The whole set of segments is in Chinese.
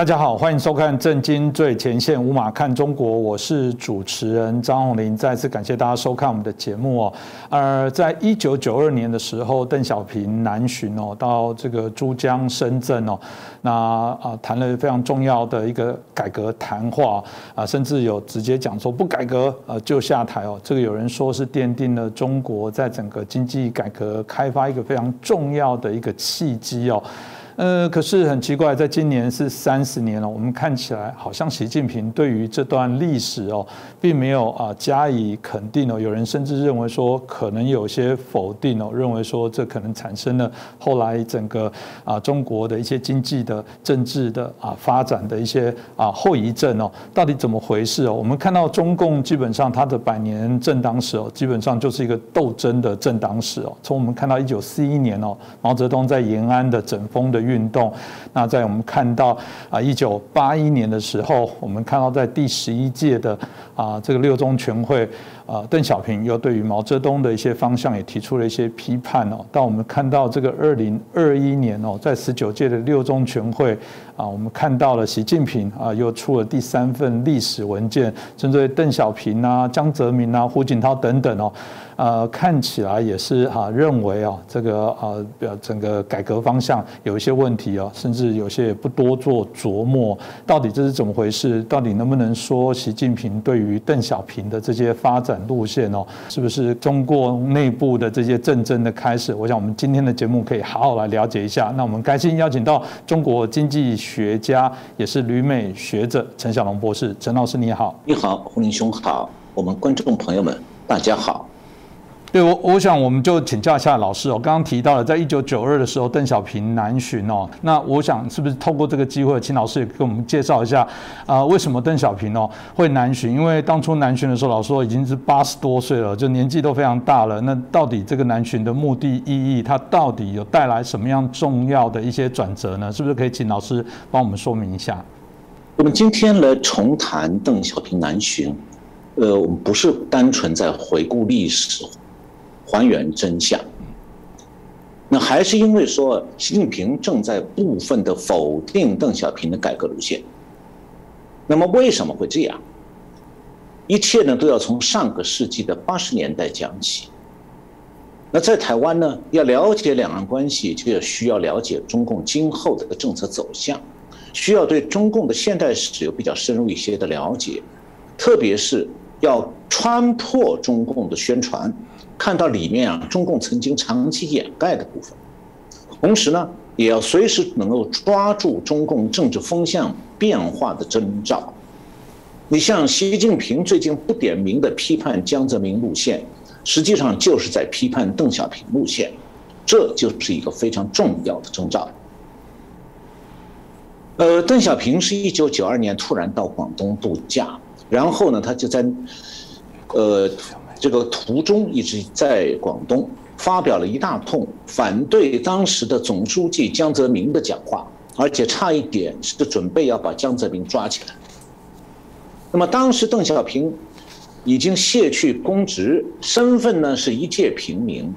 大家好，欢迎收看《震惊最前线》，无马看中国，我是主持人张宏林。再次感谢大家收看我们的节目哦。而在一九九二年的时候，邓小平南巡哦，到这个珠江深圳哦，那啊谈了非常重要的一个改革谈话啊，甚至有直接讲说不改革呃就下台哦。这个有人说是奠定了中国在整个经济改革开发一个非常重要的一个契机哦。呃，可是很奇怪，在今年是三十年了，我们看起来好像习近平对于这段历史哦，并没有啊加以肯定哦。有人甚至认为说，可能有些否定哦，认为说这可能产生了后来整个啊中国的一些经济的、政治的啊发展的一些啊后遗症哦。到底怎么回事哦？我们看到中共基本上它的百年政党史哦，基本上就是一个斗争的政党史哦。从我们看到一九四一年哦，毛泽东在延安的整风的。运动，那在我们看到啊，一九八一年的时候，我们看到在第十一届的啊这个六中全会。啊，邓小平又对于毛泽东的一些方向也提出了一些批判哦。但我们看到这个二零二一年哦，在十九届的六中全会啊，我们看到了习近平啊又出了第三份历史文件，针对邓小平啊、江泽民啊、胡锦涛等等哦，呃，看起来也是哈认为啊这个啊整个改革方向有一些问题哦，甚至有些也不多做琢磨，到底这是怎么回事？到底能不能说习近平对于邓小平的这些发展？路线哦，是不是中国内部的这些政争的开始？我想我们今天的节目可以好好来了解一下。那我们开心邀请到中国经济学家，也是旅美学者陈小龙博士。陈老师你好，你好，胡林兄好，我们观众朋友们大家好。对我，我想我们就请教一下老师哦。刚刚提到了，在一九九二的时候，邓小平南巡哦。那我想是不是透过这个机会，请老师也给我们介绍一下啊？为什么邓小平哦会南巡？因为当初南巡的时候，老师说已经是八十多岁了，就年纪都非常大了。那到底这个南巡的目的意义，它到底有带来什么样重要的一些转折呢？是不是可以请老师帮我们说明一下？我们今天来重谈邓小平南巡，呃，我们不是单纯在回顾历史。还原真相，那还是因为说习近平正在部分的否定邓小平的改革路线。那么为什么会这样？一切呢都要从上个世纪的八十年代讲起。那在台湾呢，要了解两岸关系，就要需要了解中共今后的政策走向，需要对中共的现代史有比较深入一些的了解，特别是要穿破中共的宣传。看到里面啊，中共曾经长期掩盖的部分，同时呢，也要随时能够抓住中共政治风向变化的征兆。你像习近平最近不点名的批判江泽民路线，实际上就是在批判邓小平路线，这就是一个非常重要的征兆。呃，邓小平是一九九二年突然到广东度假，然后呢，他就在，呃。这个途中一直在广东发表了一大通反对当时的总书记江泽民的讲话，而且差一点是准备要把江泽民抓起来。那么当时邓小平已经卸去公职，身份呢是一介平民，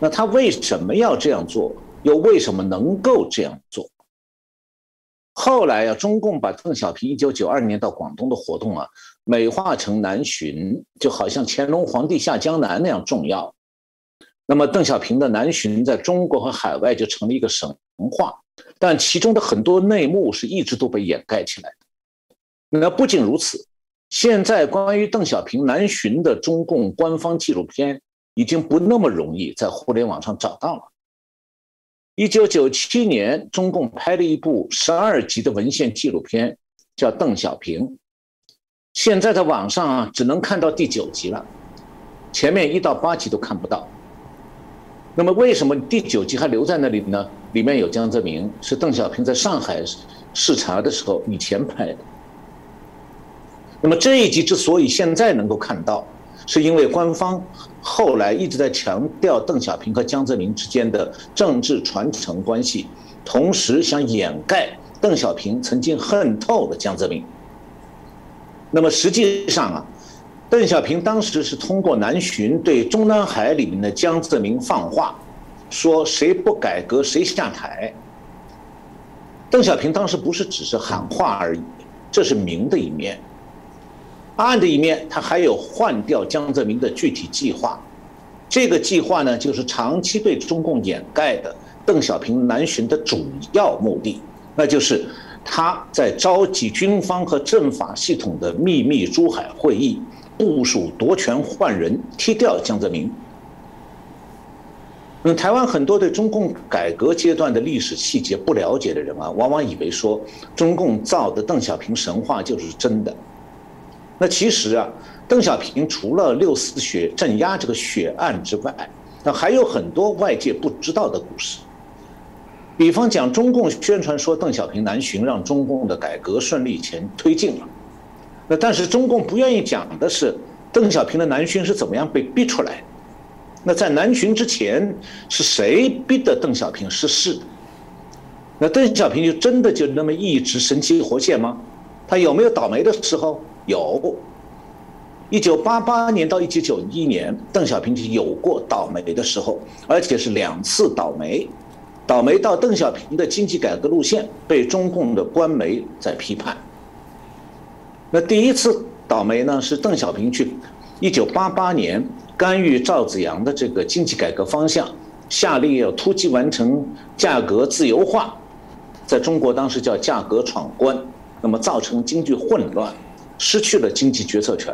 那他为什么要这样做？又为什么能够这样做？后来啊，中共把邓小平一九九二年到广东的活动啊。美化成南巡，就好像乾隆皇帝下江南那样重要。那么邓小平的南巡在中国和海外就成了一个神话，但其中的很多内幕是一直都被掩盖起来的。那不仅如此，现在关于邓小平南巡的中共官方纪录片已经不那么容易在互联网上找到了。一九九七年，中共拍了一部十二集的文献纪录片，叫《邓小平》。现在在网上啊，只能看到第九集了，前面一到八集都看不到。那么为什么第九集还留在那里呢？里面有江泽民，是邓小平在上海视察的时候以前拍的。那么这一集之所以现在能够看到，是因为官方后来一直在强调邓小平和江泽民之间的政治传承关系，同时想掩盖邓小平曾经恨透了江泽民。那么实际上啊，邓小平当时是通过南巡对中南海里面的江泽民放话，说谁不改革谁下台。邓小平当时不是只是喊话而已，这是明的一面。暗的一面，他还有换掉江泽民的具体计划。这个计划呢，就是长期被中共掩盖的邓小平南巡的主要目的，那就是他在召集军方和政法系统的秘密珠海会议，部署夺权换人，踢掉江泽民。那台湾很多对中共改革阶段的历史细节不了解的人啊，往往以为说中共造的邓小平神话就是真的。那其实啊，邓小平除了六四血镇压这个血案之外，那还有很多外界不知道的故事。比方讲，中共宣传说邓小平南巡让中共的改革顺利前推进了，那但是中共不愿意讲的是邓小平的南巡是怎么样被逼出来的。那在南巡之前是谁逼的邓小平失势？那邓小平就真的就那么一直神气活现吗？他有没有倒霉的时候？有。一九八八年到一九九一年，邓小平就有过倒霉的时候，而且是两次倒霉。倒霉到邓小平的经济改革路线被中共的官媒在批判。那第一次倒霉呢，是邓小平去一九八八年。干预赵紫阳的这个经济改革方向，下令要突击完成价格自由化，在中国当时叫价格闯关，那么造成经济混乱，失去了经济决策权。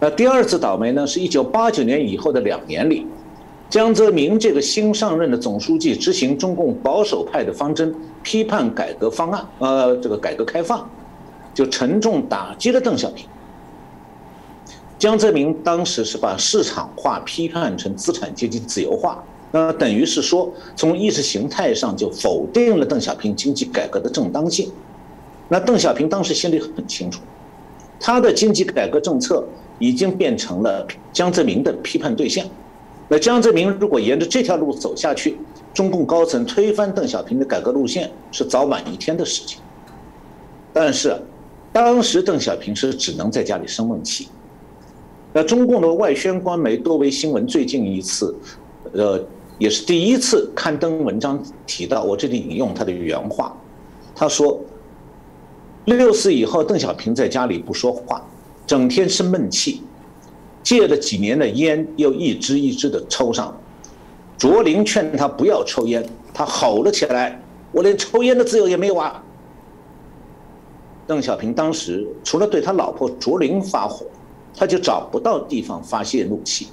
那第二次倒霉呢，是一九八九年以后的两年里，江泽民这个新上任的总书记执行中共保守派的方针，批判改革方案，呃，这个改革开放，就沉重打击了邓小平。江泽民当时是把市场化批判成资产阶级自由化，那等于是说从意识形态上就否定了邓小平经济改革的正当性。那邓小平当时心里很清楚，他的经济改革政策已经变成了江泽民的批判对象。那江泽民如果沿着这条路走下去，中共高层推翻邓小平的改革路线是早晚一天的事情。但是，当时邓小平是只能在家里生闷气。那中共的外宣官媒多维新闻最近一次，呃，也是第一次刊登文章提到，我这里引用他的原话，他说：“六四以后，邓小平在家里不说话，整天生闷气，戒了几年的烟又一支一支的抽上，卓林劝他不要抽烟，他吼了起来：我连抽烟的自由也没有啊！”邓小平当时除了对他老婆卓林发火。他就找不到地方发泄怒气。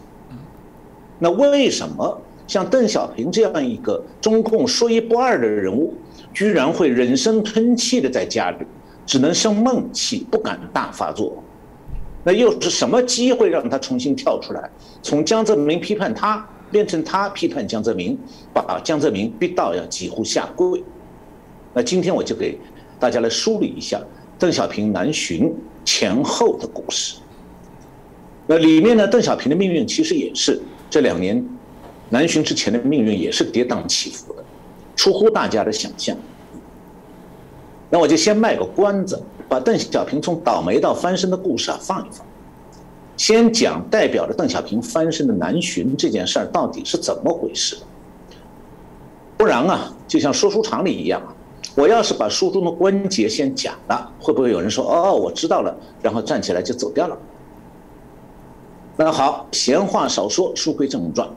那为什么像邓小平这样一个中共说一不二的人物，居然会忍声吞气的在家里，只能生闷气，不敢大发作？那又是什么机会让他重新跳出来，从江泽民批判他，变成他批判江泽民，把江泽民逼到要几乎下跪？那今天我就给大家来梳理一下邓小平南巡前后的故事。那里面呢，邓小平的命运其实也是这两年南巡之前的命运也是跌宕起伏的，出乎大家的想象。那我就先卖个关子，把邓小平从倒霉到翻身的故事啊放一放，先讲代表着邓小平翻身的南巡这件事儿到底是怎么回事。不然啊，就像说书场里一样，我要是把书中的关节先讲了，会不会有人说哦，我知道了，然后站起来就走掉了？那好，闲话少说，书归正传。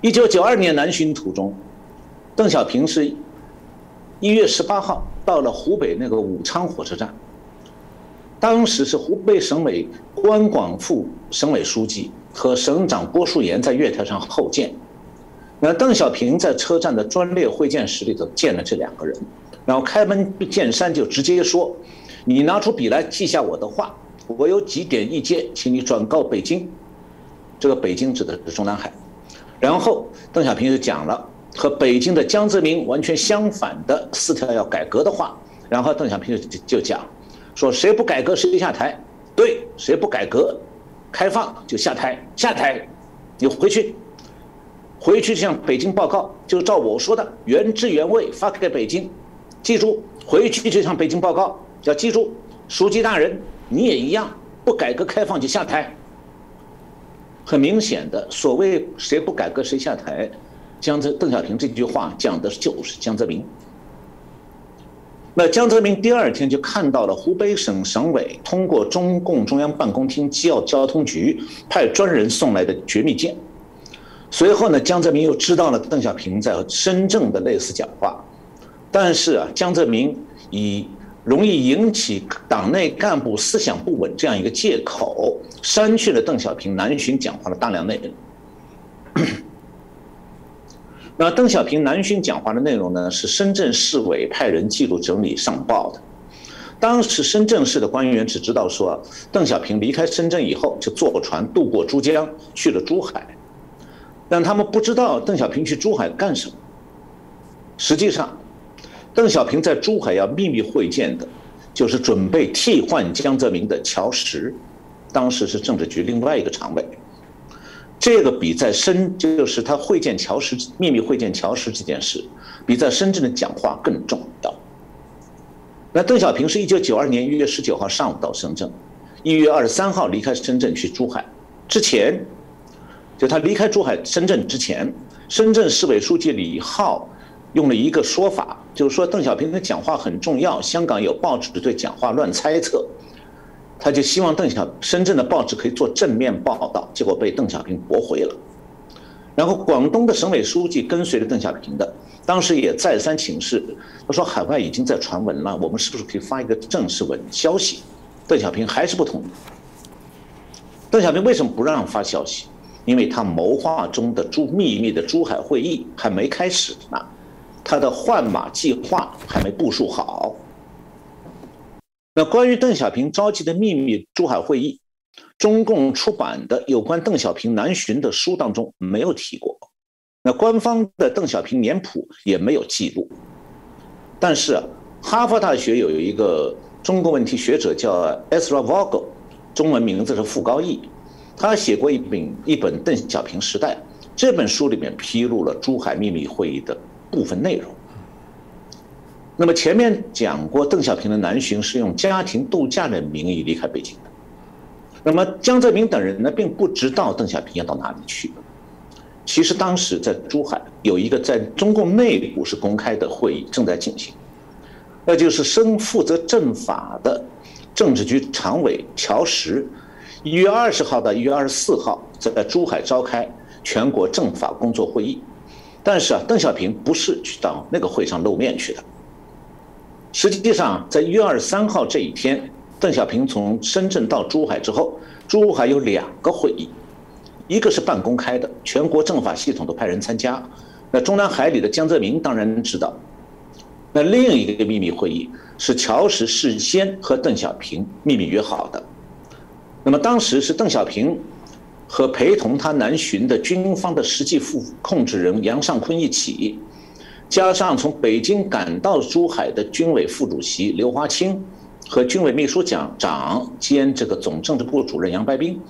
一九九二年南巡途中，邓小平是一月十八号到了湖北那个武昌火车站。当时是湖北省委关广副省委书记和省长郭树岩在月台上候见。那邓小平在车站的专列会见室里头见了这两个人，然后开门见山就直接说：“你拿出笔来记下我的话。”我有几点意见，请你转告北京。这个北京指的是中南海。然后邓小平就讲了和北京的江泽民完全相反的四条要改革的话。然后邓小平就就讲说谁不改革谁下台。对，谁不改革，开放就下台，下台，你回去，回去向北京报告，就照我说的原汁原味发给北京。记住，回去就向北京报告，要记住，书记大人。你也一样，不改革开放就下台。很明显的，所谓谁不改革谁下台，江泽邓小平这句话讲的就是江泽民。那江泽民第二天就看到了湖北省省委通过中共中央办公厅机要交通局派专人送来的绝密件。随后呢，江泽民又知道了邓小平在深圳的类似讲话，但是啊，江泽民以容易引起党内干部思想不稳这样一个借口，删去了邓小平南巡讲话的大量内容。那邓小平南巡讲话的内容呢，是深圳市委派人记录整理上报的。当时深圳市的官员只知道说，邓小平离开深圳以后就坐船渡过珠江去了珠海，但他们不知道邓小平去珠海干什么。实际上，邓小平在珠海要秘密会见的，就是准备替换江泽民的乔石，当时是政治局另外一个常委。这个比在深就是他会见乔石秘密会见乔石这件事，比在深圳的讲话更重要。那邓小平是一九九二年一月十九号上午到深圳，一月二十三号离开深圳去珠海。之前，就他离开珠海深圳之前，深圳市委书记李浩用了一个说法，就是说邓小平的讲话很重要，香港有报纸对讲话乱猜测。他就希望邓小深圳的报纸可以做正面报道，结果被邓小平驳回了。然后广东的省委书记跟随着邓小平的，当时也再三请示，他说海外已经在传闻了，我们是不是可以发一个正式文消息？邓小平还是不同意。邓小平为什么不让发消息？因为他谋划中的珠秘密的珠海会议还没开始呢，他的换马计划还没部署好。那关于邓小平召集的秘密珠海会议，中共出版的有关邓小平南巡的书当中没有提过，那官方的邓小平年谱也没有记录。但是，哈佛大学有一个中国问题学者叫 Ezra Vogel，中文名字是傅高义，他写过一本一本《邓小平时代》，这本书里面披露了珠海秘密会议的部分内容。那么前面讲过，邓小平的南巡是用家庭度假的名义离开北京的。那么江泽民等人呢，并不知道邓小平要到哪里去。其实当时在珠海有一个在中共内部是公开的会议正在进行，那就是身负责政法的政治局常委乔石，一月二十号到一月二十四号在珠海召开全国政法工作会议。但是啊，邓小平不是去到那个会上露面去的。实际上，在一月二十三号这一天，邓小平从深圳到珠海之后，珠海有两个会议，一个是半公开的，全国政法系统都派人参加，那中南海里的江泽民当然知道。那另一个秘密会议是乔石事先和邓小平秘密约好的，那么当时是邓小平和陪同他南巡的军方的实际副控制人杨尚昆一起。加上从北京赶到珠海的军委副主席刘华清和军委秘书长长兼这个总政治部主任杨白冰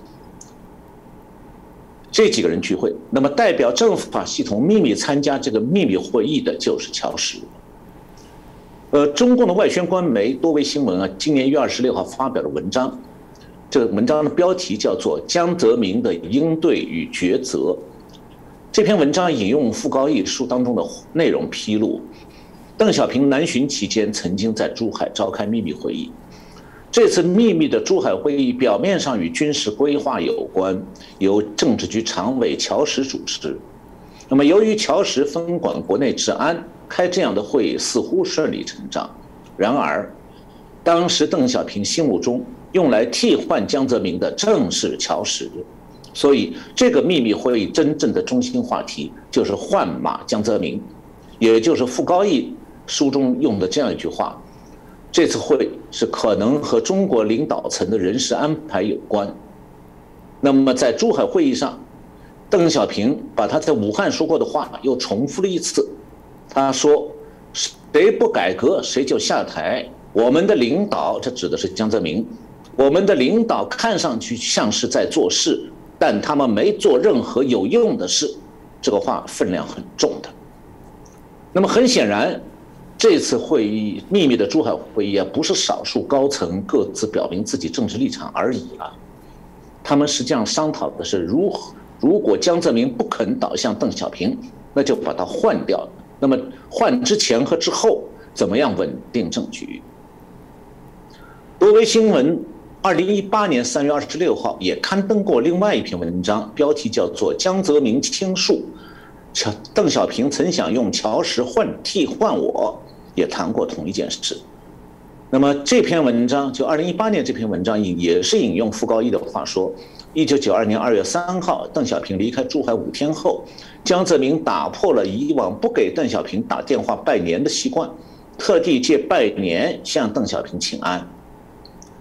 这几个人聚会，那么代表政法系统秘密参加这个秘密会议的就是乔石。呃，中共的外宣官媒多维新闻啊，今年一月二十六号发表了文章，这个文章的标题叫做《江泽民的应对与抉择》。这篇文章引用傅高义书当中的内容披露，邓小平南巡期间曾经在珠海召开秘密会议。这次秘密的珠海会议表面上与军事规划有关，由政治局常委乔石主持。那么，由于乔石分管国内治安，开这样的会议似乎顺理成章。然而，当时邓小平心目中用来替换江泽民的正是乔石。所以，这个秘密会议真正的中心话题就是换马江泽民，也就是傅高义书中用的这样一句话：这次会是可能和中国领导层的人事安排有关。那么，在珠海会议上，邓小平把他在武汉说过的话又重复了一次。他说：“谁不改革，谁就下台。我们的领导，这指的是江泽民，我们的领导看上去像是在做事。”但他们没做任何有用的事，这个话分量很重的。那么很显然，这次会议秘密的珠海会议啊，不是少数高层各自表明自己政治立场而已啊。他们实际上商讨的是如何，如果江泽民不肯倒向邓小平，那就把他换掉。那么换之前和之后，怎么样稳定政局。多维新闻二零一八年三月二十六号也刊登过另外一篇文章，标题叫做《江泽民倾诉，乔邓小平曾想用乔石换替换我》，也谈过同一件事。那么这篇文章就二零一八年这篇文章引也是引用傅高义的话说：，一九九二年二月三号，邓小平离开珠海五天后，江泽民打破了以往不给邓小平打电话拜年的习惯，特地借拜年向邓小平请安。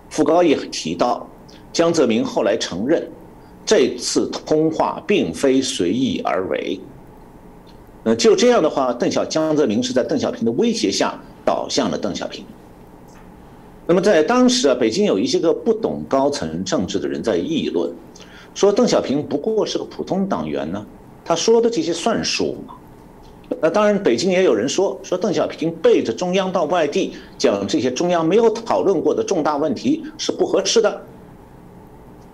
傅高义提到，江泽民后来承认，这次通话并非随意而为。呃，就这样的话，邓小江泽民是在邓小平的威胁下倒向了邓小平。那么在当时啊，北京有一些个不懂高层政治的人在议论，说邓小平不过是个普通党员呢，他说的这些算数吗？那当然，北京也有人说，说邓小平背着中央到外地讲这些中央没有讨论过的重大问题是不合适的。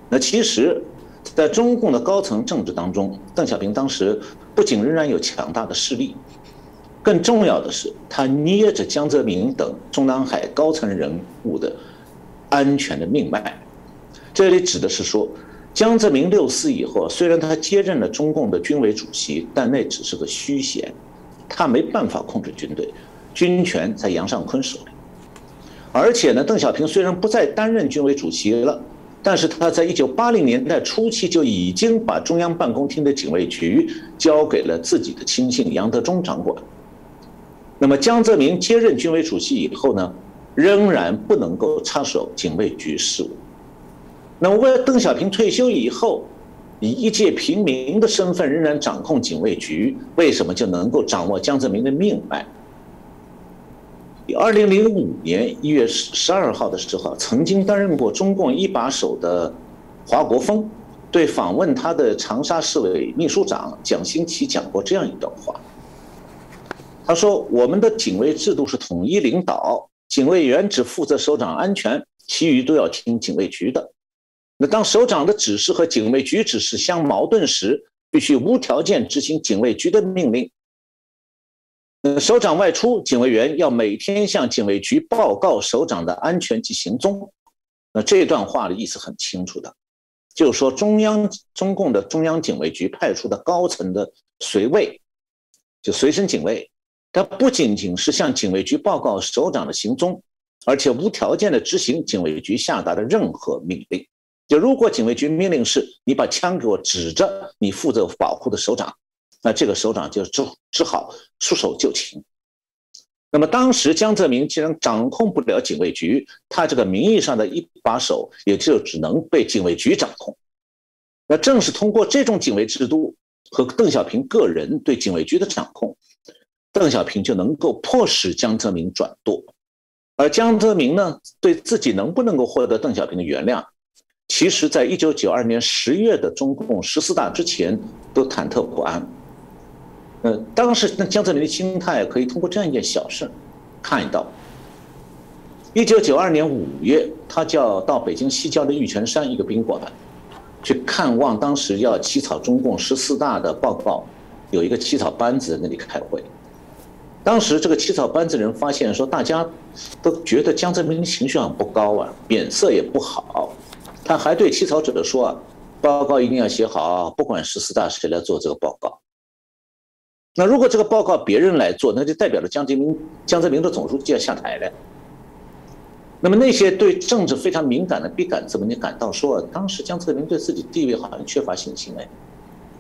那其实，在中共的高层政治当中，邓小平当时不仅仍然有强大的势力。更重要的是，他捏着江泽民等中南海高层人物的安全的命脉。这里指的是说，江泽民六四以后，虽然他接任了中共的军委主席，但那只是个虚衔，他没办法控制军队，军权在杨尚昆手里。而且呢，邓小平虽然不再担任军委主席了，但是他在一九八零年代初期就已经把中央办公厅的警卫局交给了自己的亲信杨德忠掌管。那么江泽民接任军委主席以后呢，仍然不能够插手警卫局事务。那么为邓小平退休以后，以一介平民的身份仍然掌控警卫局，为什么就能够掌握江泽民的命脉？二零零五年一月十十二号的时候，曾经担任过中共一把手的华国锋，对访问他的长沙市委秘书长蒋新奇讲过这样一段话。他说：“我们的警卫制度是统一领导，警卫员只负责首长安全，其余都要听警卫局的。那当首长的指示和警卫局指示相矛盾时，必须无条件执行警卫局的命令。首长外出，警卫员要每天向警卫局报告首长的安全及行踪。那这段话的意思很清楚的，就是说中央中共的中央警卫局派出的高层的随卫，就随身警卫。”他不仅仅是向警卫局报告首长的行踪，而且无条件的执行警卫局下达的任何命令。如果警卫局命令是你把枪给我指着你负责保护的首长，那这个首长就只只好束手就擒。那么当时江泽民既然掌控不了警卫局，他这个名义上的一把手也就只能被警卫局掌控。那正是通过这种警卫制度和邓小平个人对警卫局的掌控。邓小平就能够迫使江泽民转舵，而江泽民呢，对自己能不能够获得邓小平的原谅，其实在一九九二年十月的中共十四大之前都忐忑不安。呃，当时那江泽民的心态可以通过这样一件小事看到。一九九二年五月，他就要到北京西郊的玉泉山一个宾馆，去看望当时要起草中共十四大的报告，有一个起草班子在那里开会。当时这个起草班子人发现说，大家都觉得江泽民情绪很不高啊，脸色也不好。他还对起草者说啊，报告一定要写好，不管十四大谁来做这个报告。那如果这个报告别人来做，那就代表了江泽民江泽民的总书记要下台了。那么那些对政治非常敏感的笔杆子们就感到说，当时江泽民对自己地位好像缺乏信心哎。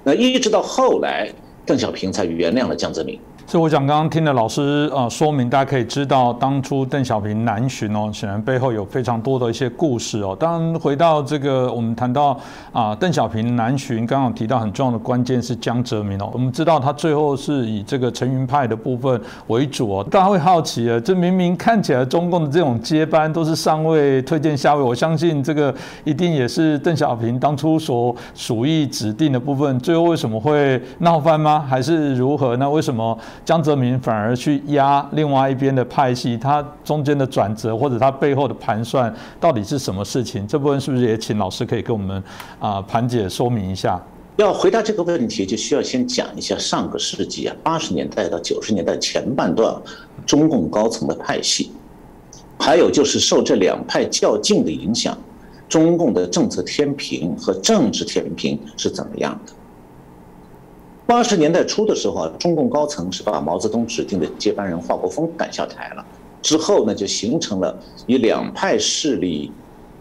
那一直到后来，邓小平才原谅了江泽民。所以我想刚刚听的老师呃说明，大家可以知道当初邓小平南巡哦，显然背后有非常多的一些故事哦。当然回到这个，我们谈到啊邓小平南巡，刚刚提到很重要的关键是江泽民哦。我们知道他最后是以这个陈云派的部分为主哦。大家会好奇啊，这明明看起来中共的这种接班都是上位推荐下位，我相信这个一定也是邓小平当初所属意指定的部分，最后为什么会闹翻吗？还是如何？那为什么？江泽民反而去压另外一边的派系，他中间的转折或者他背后的盘算到底是什么事情？这部分是不是也请老师可以给我们啊盘解说明一下？要回答这个问题，就需要先讲一下上个世纪啊八十年代到九十年代前半段中共高层的派系，还有就是受这两派较劲的影响，中共的政策天平和政治天平是怎么样的？八十年代初的时候啊，中共高层是把毛泽东指定的接班人华国锋赶下台了，之后呢，就形成了以两派势力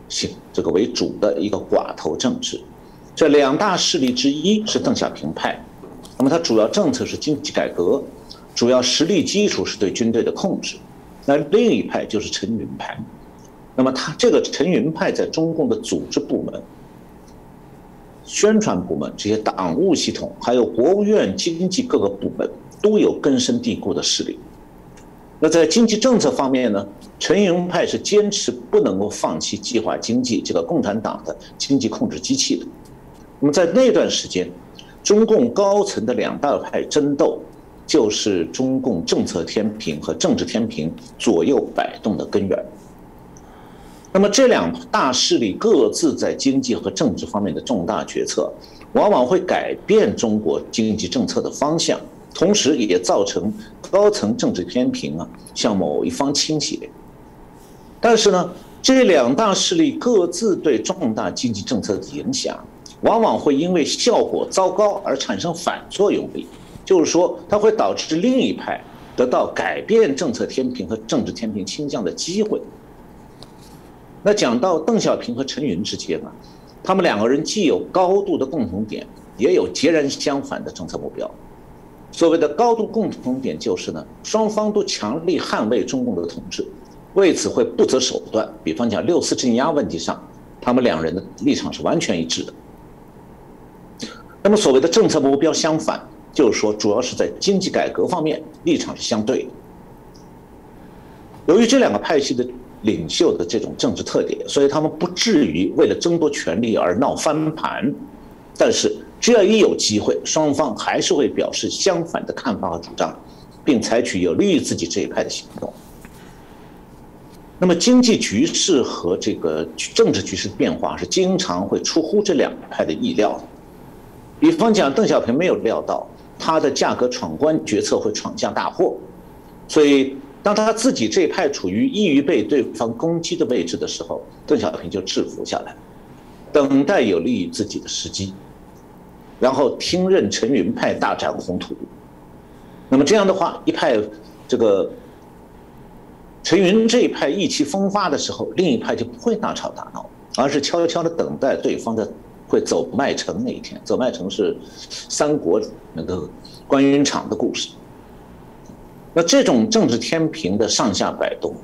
形这个为主的一个寡头政治。这两大势力之一是邓小平派，那么它主要政策是经济改革，主要实力基础是对军队的控制。那另一派就是陈云派，那么他这个陈云派在中共的组织部门、宣传部门、这些党务系统，还有国务院经济各个部门都有根深蒂固的势力。那在经济政策方面呢，陈云派是坚持不能够放弃计划经济这个共产党的经济控制机器的。那么在那段时间，中共高层的两大派争斗，就是中共政策天平和政治天平左右摆动的根源。那么这两大势力各自在经济和政治方面的重大决策，往往会改变中国经济政策的方向，同时也造成高层政治天平啊向某一方倾斜。但是呢，这两大势力各自对重大经济政策的影响。往往会因为效果糟糕而产生反作用力，就是说，它会导致另一派得到改变政策天平和政治天平倾向的机会。那讲到邓小平和陈云之间啊，他们两个人既有高度的共同点，也有截然相反的政策目标。所谓的高度共同点就是呢，双方都强力捍卫中共的统治，为此会不择手段。比方讲六四镇压问题上，他们两人的立场是完全一致的。那么所谓的政策目标相反，就是说主要是在经济改革方面立场是相对的。由于这两个派系的领袖的这种政治特点，所以他们不至于为了争夺权力而闹翻盘。但是只要一有机会，双方还是会表示相反的看法和主张，并采取有利于自己这一派的行动。那么经济局势和这个政治局势的变化是经常会出乎这两派的意料的。比方讲，邓小平没有料到他的价格闯关决策会闯下大祸，所以当他自己这一派处于易于被对方攻击的位置的时候，邓小平就制服下来，等待有利于自己的时机，然后听任陈云派大展宏图。那么这样的话，一派这个陈云这一派意气风发的时候，另一派就不会大吵大闹，而是悄悄地等待对方的。会走麦城那一天，走麦城是三国那个关云长的故事。那这种政治天平的上下摆动，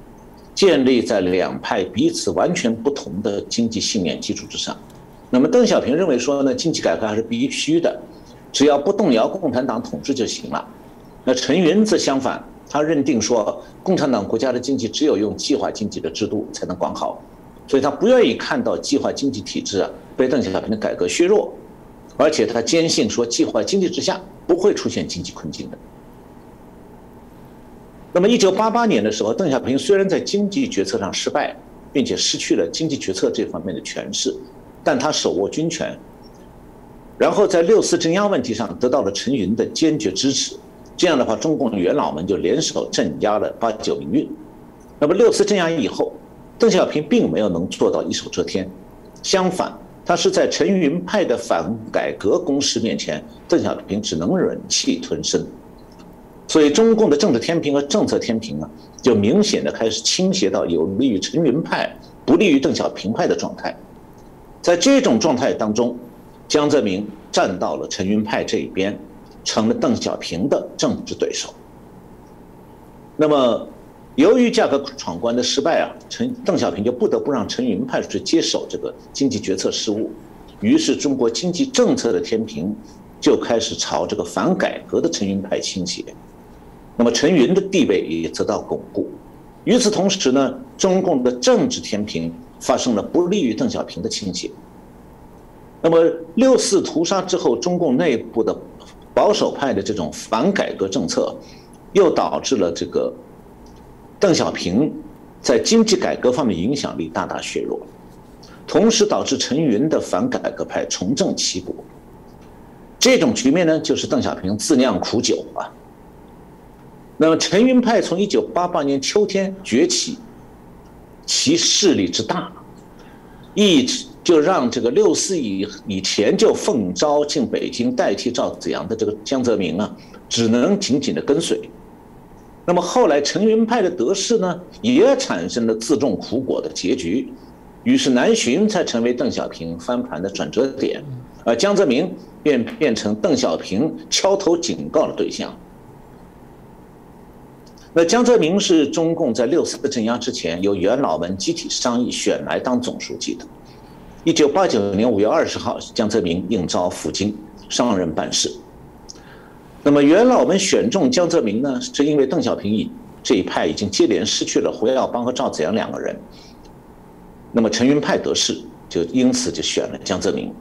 建立在两派彼此完全不同的经济信念基础之上。那么邓小平认为说呢，经济改革还是必须的，只要不动摇共产党统治就行了。那陈云则相反，他认定说，共产党国家的经济只有用计划经济的制度才能管好。所以他不愿意看到计划经济体制啊被邓小平的改革削弱，而且他坚信说计划经济之下不会出现经济困境的。那么，一九八八年的时候，邓小平虽然在经济决策上失败，并且失去了经济决策这方面的权势，但他手握军权，然后在六四镇压问题上得到了陈云的坚决支持。这样的话，中共元老们就联手镇压了八九民运。那么六次镇压以后。邓小平并没有能做到一手遮天，相反，他是在陈云派的反改革攻势面前，邓小平只能忍气吞声。所以，中共的政治天平和政策天平啊，就明显的开始倾斜到有利于陈云派、不利于邓小平派的状态。在这种状态当中，江泽民站到了陈云派这一边，成了邓小平的政治对手。那么。由于价格闯关的失败啊，陈邓小平就不得不让陈云派去接手这个经济决策事务，于是中国经济政策的天平就开始朝这个反改革的陈云派倾斜，那么陈云的地位也得到巩固。与此同时呢，中共的政治天平发生了不利于邓小平的倾斜。那么六四屠杀之后，中共内部的保守派的这种反改革政策，又导致了这个。邓小平在经济改革方面影响力大大削弱，同时导致陈云的反改革派重振旗鼓。这种局面呢，就是邓小平自酿苦酒啊。那么陈云派从一九八八年秋天崛起，其势力之大，一直就让这个六四以以前就奉召进北京代替赵子阳的这个江泽民啊，只能紧紧的跟随。那么后来陈云派的得势呢，也产生了自种苦果的结局，于是南巡才成为邓小平翻盘的转折点，而江泽民便变成邓小平敲头警告的对象。那江泽民是中共在六四镇压之前由元老们集体商议选来当总书记的。一九八九年五月二十号，江泽民应召赴京上任办事。那么元老们选中江泽民呢，是因为邓小平一这一派已经接连失去了胡耀邦和赵紫阳两个人。那么陈云派得势，就因此就选了江泽民。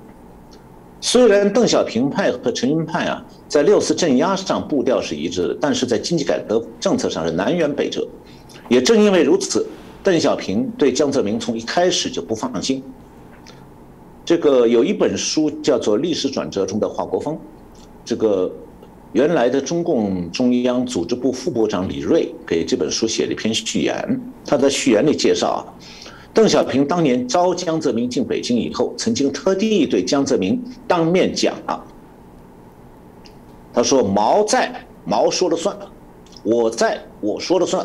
虽然邓小平派和陈云派啊，在六四镇压上步调是一致的，但是在经济改革政策上是南辕北辙。也正因为如此，邓小平对江泽民从一开始就不放心。这个有一本书叫做《历史转折中的华国锋》，这个原来的中共中央组织部副部长李锐给这本书写了一篇序言，他在序言里介绍啊。邓小平当年招江泽民进北京以后，曾经特地对江泽民当面讲啊，他说：“毛在，毛说了算；我在，我说了算。”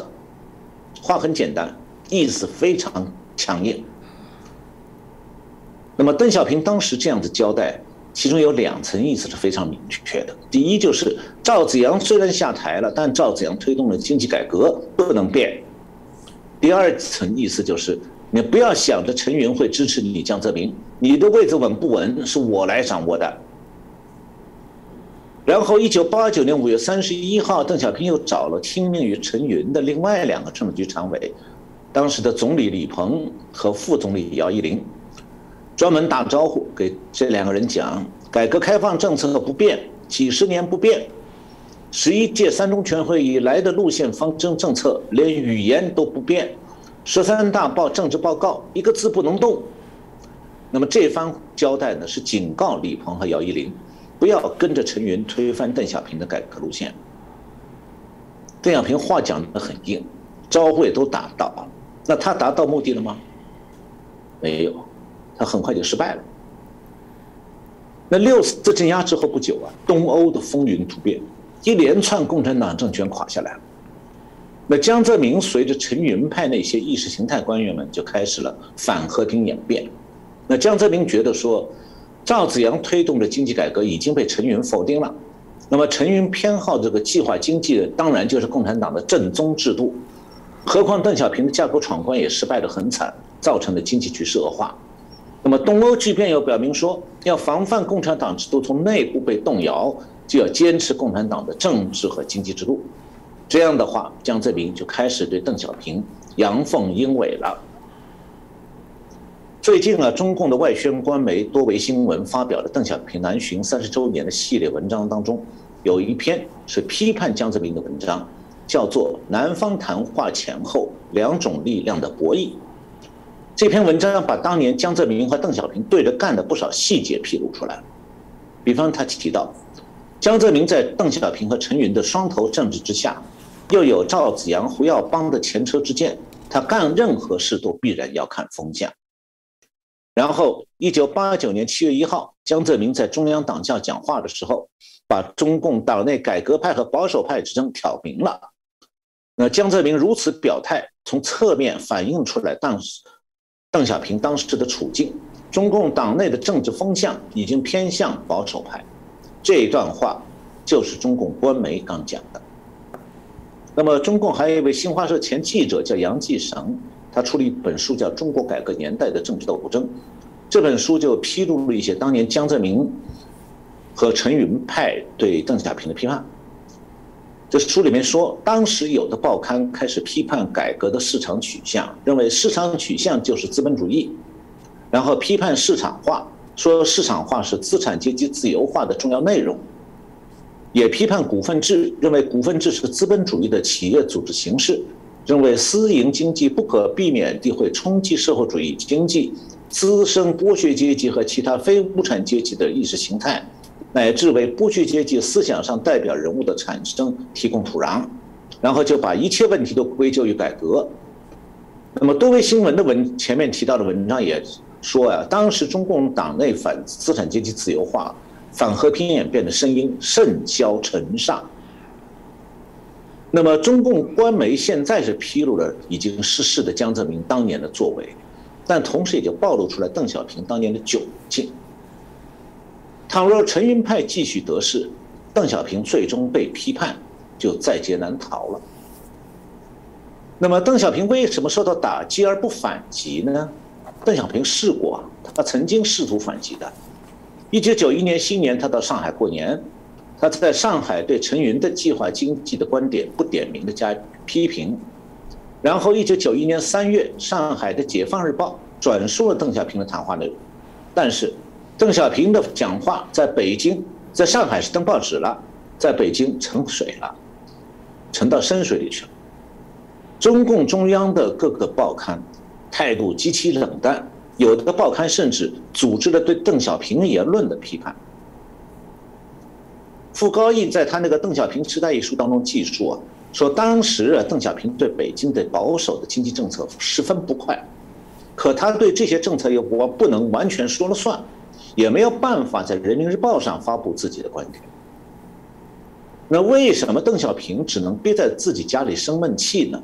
话很简单，意思非常强硬。那么邓小平当时这样子交代，其中有两层意思是非常明确的。第一就是赵子阳虽然下台了，但赵子阳推动的经济改革不能变。第二层意思就是。你不要想着陈云会支持你江泽民，你的位置稳不稳是我来掌握的。然后，一九八九年五月三十一号，邓小平又找了听命于陈云的另外两个政治局常委，当时的总理李鹏和副总理姚依林，专门打招呼给这两个人讲：改革开放政策的不变，几十年不变，十一届三中全会以来的路线方针政策，连语言都不变。十三大报政治报告一个字不能动。那么这番交代呢，是警告李鹏和姚依林，不要跟着陈云推翻邓小平的改革路线。邓小平话讲的很硬，招呼也都达到了，那他达到目的了吗？没有，他很快就失败了。那六次镇压之后不久啊，东欧的风云突变，一连串共产党政权垮下来了。那江泽民随着陈云派那些意识形态官员们就开始了反和平演变。那江泽民觉得说，赵子阳推动的经济改革已经被陈云否定了。那么陈云偏好这个计划经济，当然就是共产党的正宗制度。何况邓小平的架构闯关也失败得很惨，造成的经济局势恶化。那么东欧剧变又表明说，要防范共产党制度从内部被动摇，就要坚持共产党的政治和经济制度。这样的话，江泽民就开始对邓小平阳奉阴违了。最近啊，中共的外宣官媒多维新闻发表了邓小平南巡三十周年的系列文章，当中有一篇是批判江泽民的文章，叫做《南方谈话前后两种力量的博弈》。这篇文章把当年江泽民和邓小平对着干的不少细节披露出来，比方他提到，江泽民在邓小平和陈云的双头政治之下。又有赵子阳、胡耀邦的前车之鉴，他干任何事都必然要看风向。然后，一九八九年七月一号，江泽民在中央党校讲话的时候，把中共党内改革派和保守派之争挑明了。那江泽民如此表态，从侧面反映出来当时邓小平当时的处境：中共党内的政治风向已经偏向保守派。这一段话就是中共官媒刚讲的。那么，中共还有一位新华社前记者叫杨继绳，他出了一本书叫《中国改革年代的政治斗争》，这本书就披露了一些当年江泽民和陈云派对邓小平的批判。这书里面说，当时有的报刊开始批判改革的市场取向，认为市场取向就是资本主义，然后批判市场化，说市场化是资产阶级自由化的重要内容。也批判股份制，认为股份制是资本主义的企业组织形式，认为私营经济不可避免地会冲击社会主义经济，滋生剥削阶级和其他非无产阶级的意识形态，乃至为剥削阶级思想上代表人物的产生提供土壤，然后就把一切问题都归咎于改革。那么多位新闻的文前面提到的文章也说啊，当时中共党内反资产阶级自由化、反和平演变的声音甚嚣尘上。那么中共官媒现在是披露了已经逝世的江泽民当年的作为，但同时也就暴露出来邓小平当年的窘境。倘若陈云派继续得势，邓小平最终被批判，就在劫难逃了。那么，邓小平为什么受到打击而不反击呢？邓小平试过，他曾经试图反击的。一九九一年新年，他到上海过年，他在上海对陈云的计划经济的观点不点名的加批评。然后，一九九一年三月，上海的《解放日报》转述了邓小平的谈话内容，但是。邓小平的讲话在北京，在上海是登报纸了，在北京沉水了，沉到深水里去了。中共中央的各个报刊态度极其冷淡，有的报刊甚至组织了对邓小平言论的批判。傅高义在他那个《邓小平时代》一书当中记述啊，说当时啊，邓小平对北京的保守的经济政策十分不快，可他对这些政策又不不能完全说了算。也没有办法在人民日报上发布自己的观点。那为什么邓小平只能憋在自己家里生闷气呢？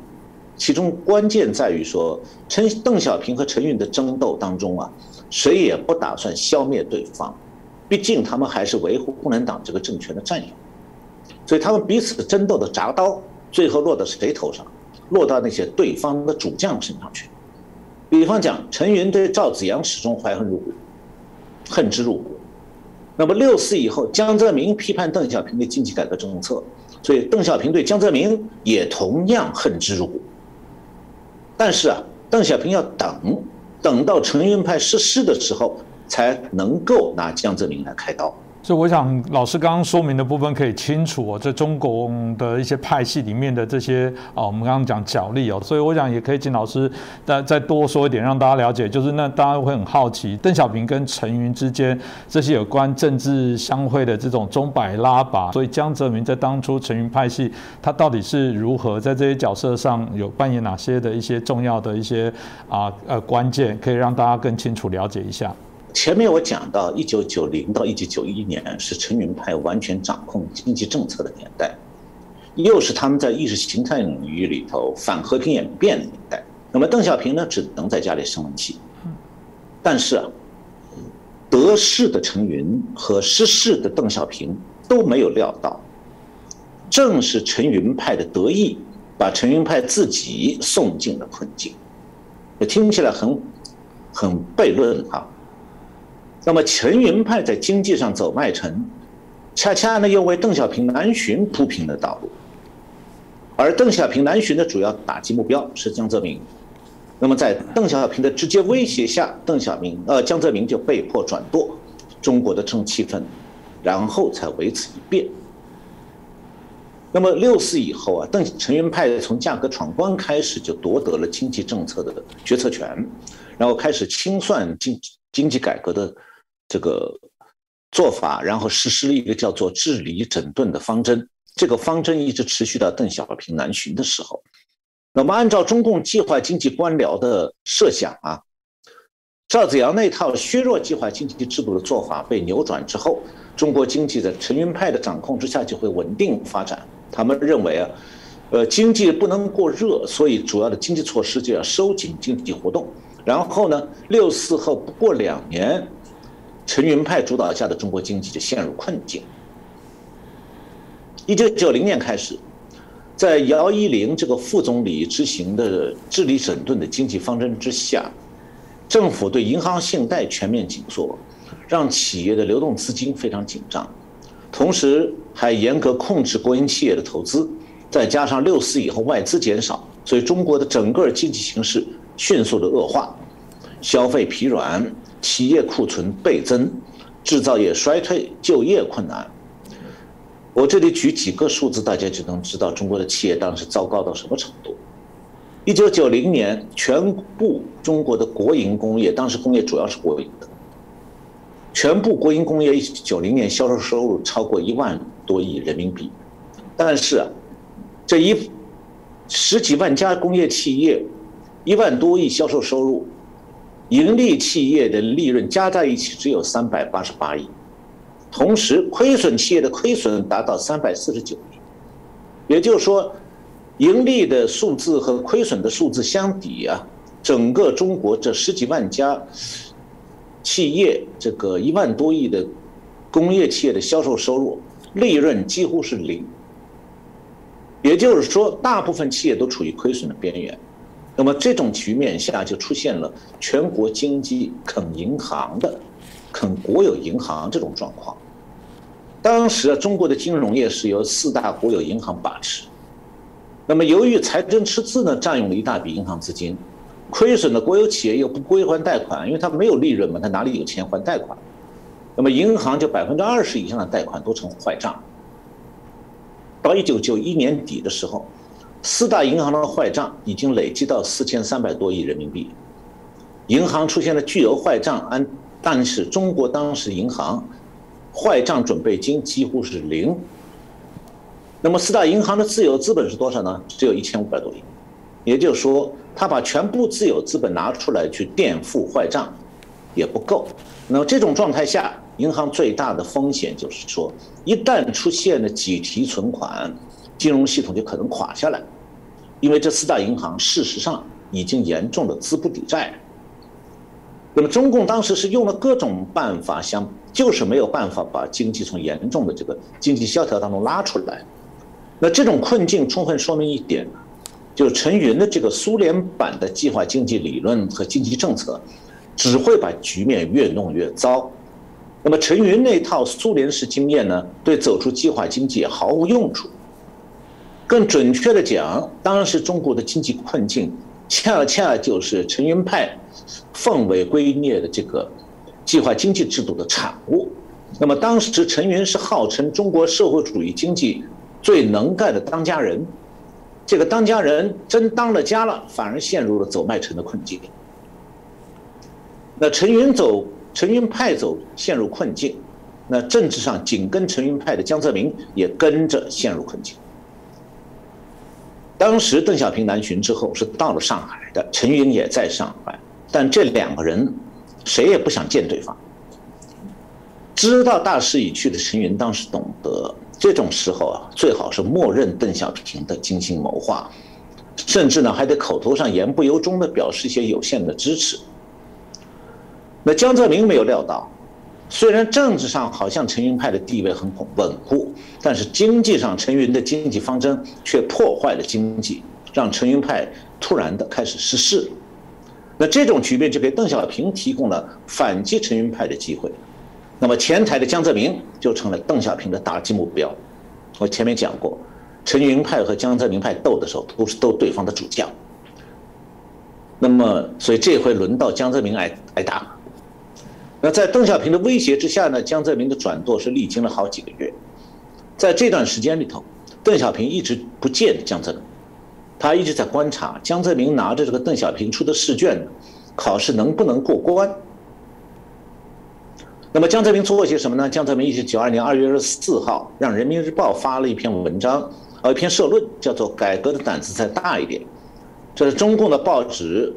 其中关键在于说，陈邓小平和陈云的争斗当中啊，谁也不打算消灭对方，毕竟他们还是维护共产党这个政权的战友，所以他们彼此争斗的铡刀，最后落到谁头上？落到那些对方的主将身上去。比方讲，陈云对赵紫阳始终怀恨入骨。恨之入骨。那么六四以后，江泽民批判邓小平的经济改革政策，所以邓小平对江泽民也同样恨之入骨。但是啊，邓小平要等，等到陈云派失势的时候，才能够拿江泽民来开刀。所以我想，老师刚刚说明的部分可以清楚哦，在中国的一些派系里面的这些啊，我们刚刚讲角力哦，所以我想也可以请老师再再多说一点，让大家了解，就是那大家会很好奇，邓小平跟陈云之间这些有关政治相会的这种钟摆拉拔，所以江泽民在当初陈云派系，他到底是如何在这些角色上有扮演哪些的一些重要的一些啊呃关键，可以让大家更清楚了解一下。前面我讲到，一九九零到一九九一年是陈云派完全掌控经济政策的年代，又是他们在意识形态领域里头反和平演变的年代。那么邓小平呢，只能在家里生闷气。但是啊，得势的陈云和失势的邓小平都没有料到，正是陈云派的得意，把陈云派自己送进了困境。听起来很很悖论啊。那么陈云派在经济上走麦城，恰恰呢又为邓小平南巡铺平了道路。而邓小平南巡的主要打击目标是江泽民。那么在邓小平的直接威胁下，邓小平呃江泽民就被迫转舵中国的政气氛，然后才为此一变。那么六四以后啊，邓陈云派从价格闯关开始就夺得了经济政策的决策权，然后开始清算经经济改革的。这个做法，然后实施了一个叫做治理整顿的方针。这个方针一直持续到邓小平南巡的时候。那么，按照中共计划经济官僚的设想啊，赵紫阳那套削弱计划经济制度的做法被扭转之后，中国经济在陈云派的掌控之下就会稳定发展。他们认为啊，呃，经济不能过热，所以主要的经济措施就要收紧经济活动。然后呢，六四后不过两年。陈云派主导下的中国经济就陷入困境。一九九零年开始，在姚依林这个副总理执行的治理整顿的经济方针之下，政府对银行信贷全面紧缩，让企业的流动资金非常紧张，同时还严格控制国营企业的投资，再加上六四以后外资减少，所以中国的整个经济形势迅速的恶化，消费疲软。企业库存倍增，制造业衰退，就业困难。我这里举几个数字，大家就能知道中国的企业当时糟糕到什么程度。一九九零年，全部中国的国营工业，当时工业主要是国营的，全部国营工业一九零年销售收入超过一万多亿人民币，但是这一十几万家工业企业，一万多亿销售收入，盈利企业的利润加在一起只有三百八十八亿，同时亏损企业的亏损达到三百四十九亿，也就是说，盈利的数字和亏损的数字相抵啊，整个中国这十几万家。企业这个一万多亿的工业企业的销售收入，利润几乎是零。也就是说，大部分企业都处于亏损的边缘。那么这种局面下，就出现了全国经济啃银行的、啃国有银行这种状况。当时啊中国的金融业是由四大国有银行把持。那么由于财政赤字呢，占用了一大笔银行资金。亏损的国有企业又不归还贷款，因为它没有利润嘛，它哪里有钱还贷款？那么银行就百分之二十以上的贷款都成坏账。到一九九一年底的时候，四大银行的坏账已经累计到四千三百多亿人民币，银行出现了巨额坏账，按但是中国当时银行坏账准备金几乎是零。那么四大银行的自有资本是多少呢？只有一千五百多亿，也就是说。他把全部自有资本拿出来去垫付坏账，也不够。那么这种状态下，银行最大的风险就是说，一旦出现了挤提存款，金融系统就可能垮下来。因为这四大银行事实上已经严重的资不抵债。那么中共当时是用了各种办法，想就是没有办法把经济从严重的这个经济萧条当中拉出来。那这种困境充分说明一点。就是陈云的这个苏联版的计划经济理论和经济政策，只会把局面越弄越糟。那么陈云那套苏联式经验呢，对走出计划经济毫无用处。更准确的讲，当时中国的经济困境，恰恰就是陈云派奉为圭臬的这个计划经济制度的产物。那么当时陈云是号称中国社会主义经济最能干的当家人。这个当家人真当了家了，反而陷入了走麦城的困境。那陈云走，陈云派走陷入困境，那政治上紧跟陈云派的江泽民也跟着陷入困境。当时邓小平南巡之后是到了上海的，陈云也在上海，但这两个人谁也不想见对方。知道大势已去的陈云当时懂得。这种时候啊，最好是默认邓小平的精心谋划，甚至呢还得口头上言不由衷的表示一些有限的支持。那江泽民没有料到，虽然政治上好像陈云派的地位很稳固，但是经济上陈云的经济方针却破坏了经济，让陈云派突然的开始失势。那这种局面就给邓小平提供了反击陈云派的机会。那么前台的江泽民就成了邓小平的打击目标。我前面讲过，陈云派和江泽民派斗的时候都是斗对方的主将。那么，所以这回轮到江泽民挨挨打。那在邓小平的威胁之下呢，江泽民的转舵是历经了好几个月。在这段时间里头，邓小平一直不见江泽民，他一直在观察江泽民拿着这个邓小平出的试卷，考试能不能过关。那么江泽民做过些什么呢？江泽民一九九二年二月二十四号让人民日报发了一篇文章，呃，一篇社论，叫做“改革的胆子再大一点”。这是中共的报纸，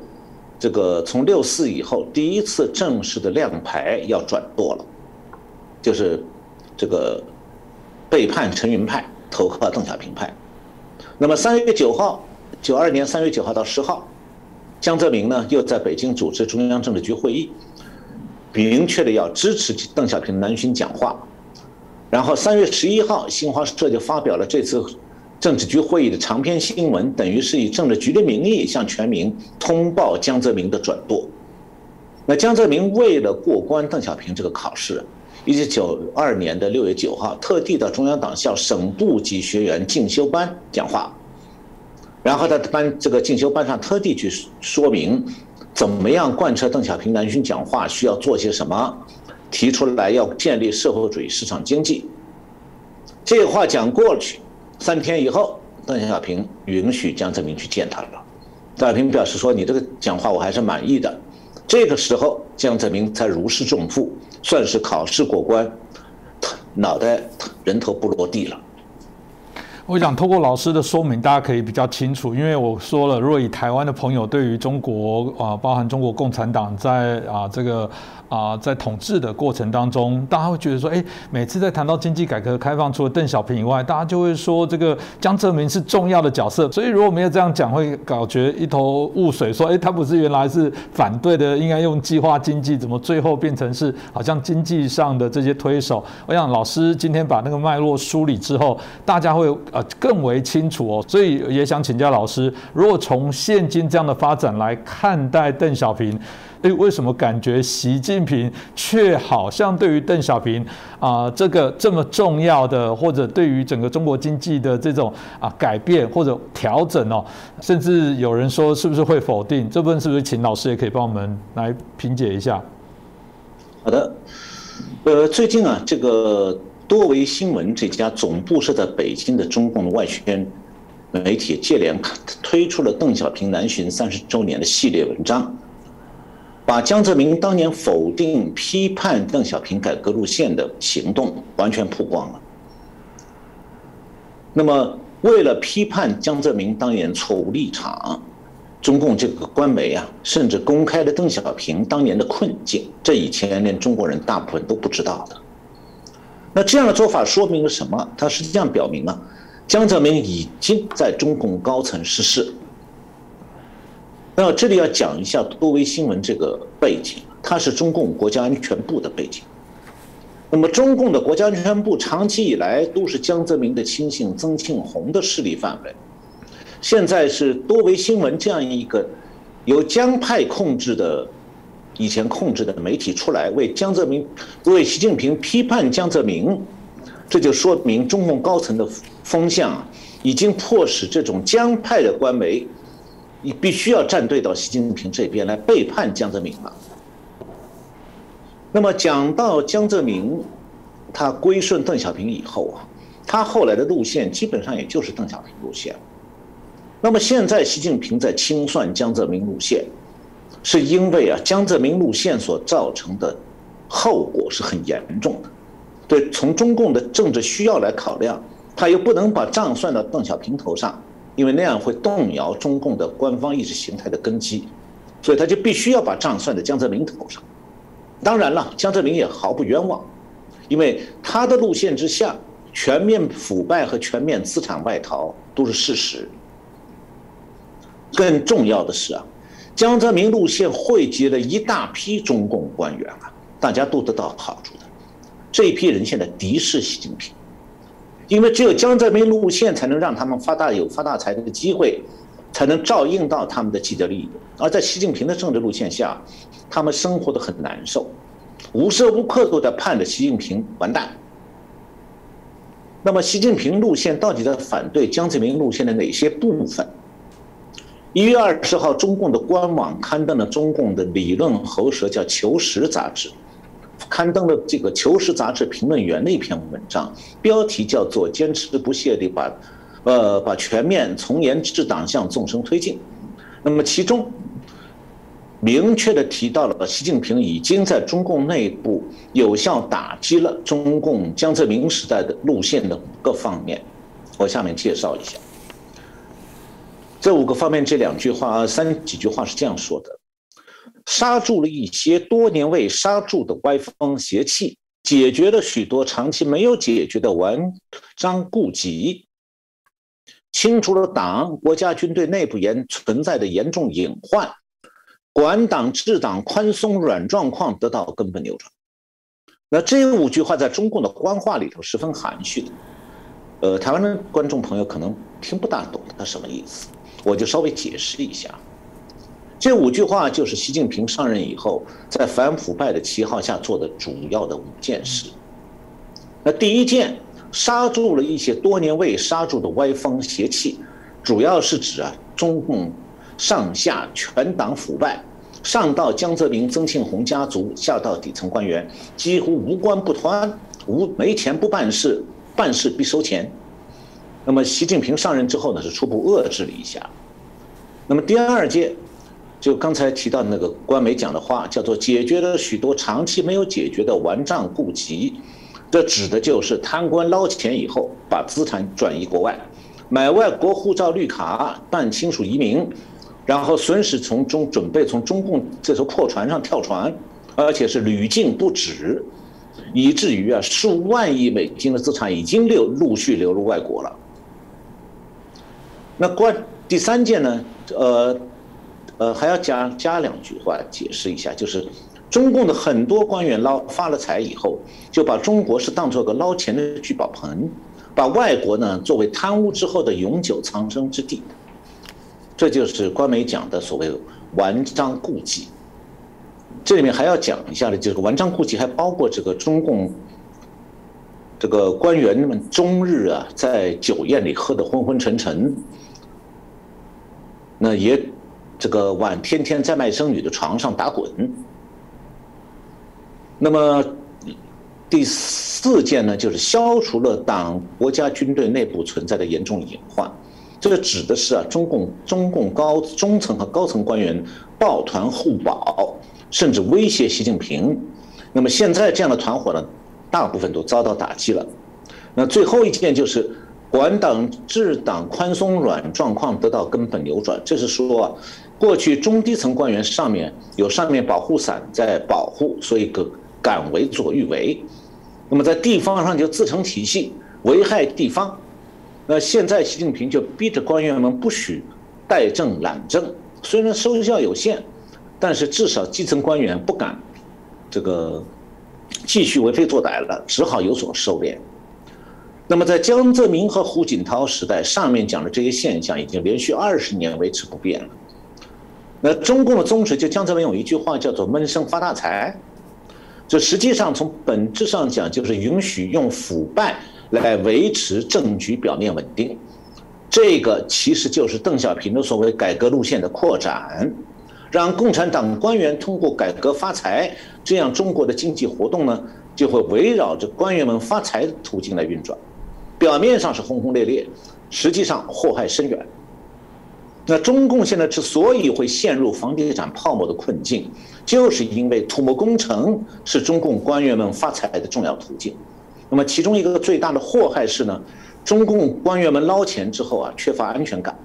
这个从六四以后第一次正式的亮牌要转舵了，就是这个背叛陈云派，投靠邓小平派。那么三月九号，九二年三月九号到十号，江泽民呢又在北京主持中央政治局会议。明确的要支持邓小平南巡讲话，然后三月十一号，新华社就发表了这次政治局会议的长篇新闻，等于是以政治局的名义向全民通报江泽民的转舵。那江泽民为了过关邓小平这个考试，一九九二年的六月九号，特地到中央党校省部级学员进修班讲话，然后在班这个进修班上特地去说明。怎么样贯彻邓小平南巡讲话？需要做些什么？提出来要建立社会主义市场经济。这话讲过去，三天以后，邓小平允许江泽民去见他了。邓小平表示说：“你这个讲话我还是满意的。”这个时候，江泽民才如释重负，算是考试过关，脑袋人头不落地了。我想通过老师的说明，大家可以比较清楚。因为我说了，若以台湾的朋友对于中国啊，包含中国共产党在啊这个啊在统治的过程当中，大家会觉得说，哎，每次在谈到经济改革开放，除了邓小平以外，大家就会说这个江泽民是重要的角色。所以如果没有这样讲，会感觉一头雾水，说，哎，他不是原来是反对的，应该用计划经济，怎么最后变成是好像经济上的这些推手？我想老师今天把那个脉络梳理之后，大家会啊。更为清楚哦，所以也想请教老师，如果从现今这样的发展来看待邓小平，诶，为什么感觉习近平却好像对于邓小平啊这个这么重要的，或者对于整个中国经济的这种啊改变或者调整哦，甚至有人说是不是会否定这部分？是不是请老师也可以帮我们来评解一下？好的，呃，最近啊，这个。多维新闻这家总部设在北京的中共的外宣媒体接连推出了邓小平南巡三十周年的系列文章，把江泽民当年否定批判邓小平改革路线的行动完全曝光了。那么，为了批判江泽民当年错误立场，中共这个官媒啊，甚至公开了邓小平当年的困境，这以前连中国人大部分都不知道的。那这样的做法说明了什么？它实际上表明了，江泽民已经在中共高层失势。那这里要讲一下多维新闻这个背景，它是中共国家安全部的背景。那么中共的国家安全部长期以来都是江泽民的亲信曾庆红的势力范围，现在是多维新闻这样一个由江派控制的。以前控制的媒体出来为江泽民、为习近平批判江泽民，这就说明中共高层的风向已经迫使这种江派的官媒，你必须要站队到习近平这边来背叛江泽民了。那么讲到江泽民，他归顺邓小平以后啊，他后来的路线基本上也就是邓小平路线。那么现在习近平在清算江泽民路线。是因为啊，江泽民路线所造成的后果是很严重的。对，从中共的政治需要来考量，他又不能把账算到邓小平头上，因为那样会动摇中共的官方意识形态的根基，所以他就必须要把账算在江泽民头上。当然了，江泽民也毫不冤枉，因为他的路线之下，全面腐败和全面资产外逃都是事实。更重要的是啊。江泽民路线汇集了一大批中共官员啊，大家都得到好处的。这一批人现在敌视习近平，因为只有江泽民路线才能让他们发大有发大财的机会，才能照应到他们的既得利益。而在习近平的政治路线下，他们生活的很难受，无时无刻都在盼着习近平完蛋。那么，习近平路线到底在反对江泽民路线的哪些部分？一月二十号，中共的官网刊登了中共的理论喉舌，叫《求实》杂志，刊登了这个《求实》杂志评论员的一篇文章，标题叫做“坚持不懈地把，呃，把全面从严治党向纵深推进”。那么其中明确的提到了习近平已经在中共内部有效打击了中共江泽民时代的路线的五个方面，我下面介绍一下。这五个方面，这两句话、三几句话是这样说的：刹住了一些多年未刹住的歪风邪气，解决了许多长期没有解决的顽瘴痼疾，清除了党、国家、军队内部严存在的严重隐患，管党治党宽松软状况得到根本扭转。那这五句话在中共的官话里头十分含蓄的，呃，台湾的观众朋友可能听不大懂它什么意思。我就稍微解释一下，这五句话就是习近平上任以后，在反腐败的旗号下做的主要的五件事。那第一件，刹住了一些多年未刹住的歪风邪气，主要是指啊，中共上下全党腐败，上到江泽民、曾庆红家族，下到底层官员，几乎无官不贪，无没钱不办事，办事必收钱。那么习近平上任之后呢，是初步遏制了一下。那么第二件，就刚才提到那个官媒讲的话，叫做解决了许多长期没有解决的顽瘴痼疾，这指的就是贪官捞钱以后把资产转移国外，买外国护照绿卡，办亲属移民，然后随时从中准备从中共这艘破船上跳船，而且是屡禁不止，以至于啊数万亿美金的资产已经流陆续流入外国了。那关第三件呢？呃。呃，还要加加两句话解释一下，就是中共的很多官员捞发了财以后，就把中国是当做个捞钱的聚宝盆，把外国呢作为贪污之后的永久藏身之地，这就是官媒讲的所谓顽瘴痼疾。这里面还要讲一下的，就是顽瘴痼疾还包括这个中共这个官员们终日啊在酒宴里喝得昏昏沉沉，那也。这个晚天天在卖生女的床上打滚。那么第四件呢，就是消除了党、国家、军队内部存在的严重隐患。这个指的是啊，中共中共高中层和高层官员抱团互保，甚至威胁习近平。那么现在这样的团伙呢，大部分都遭到打击了。那最后一件就是。管党治党宽松软状况得到根本扭转，这是说，过去中低层官员上面有上面保护伞在保护，所以个敢为所欲为，那么在地方上就自成体系，危害地方。那现在习近平就逼着官员们不许怠政懒政，虽然收效有限，但是至少基层官员不敢这个继续为非作歹了，只好有所收敛。那么，在江泽民和胡锦涛时代，上面讲的这些现象已经连续二十年维持不变了。那中共的宗旨，就江泽民有一句话叫做“闷声发大财”，这实际上从本质上讲，就是允许用腐败来维持政局表面稳定。这个其实就是邓小平的所谓改革路线的扩展，让共产党官员通过改革发财，这样中国的经济活动呢，就会围绕着官员们发财的途径来运转。表面上是轰轰烈烈，实际上祸害深远。那中共现在之所以会陷入房地产泡沫的困境，就是因为土木工程是中共官员们发财的重要途径。那么其中一个最大的祸害是呢，中共官员们捞钱之后啊，缺乏安全感，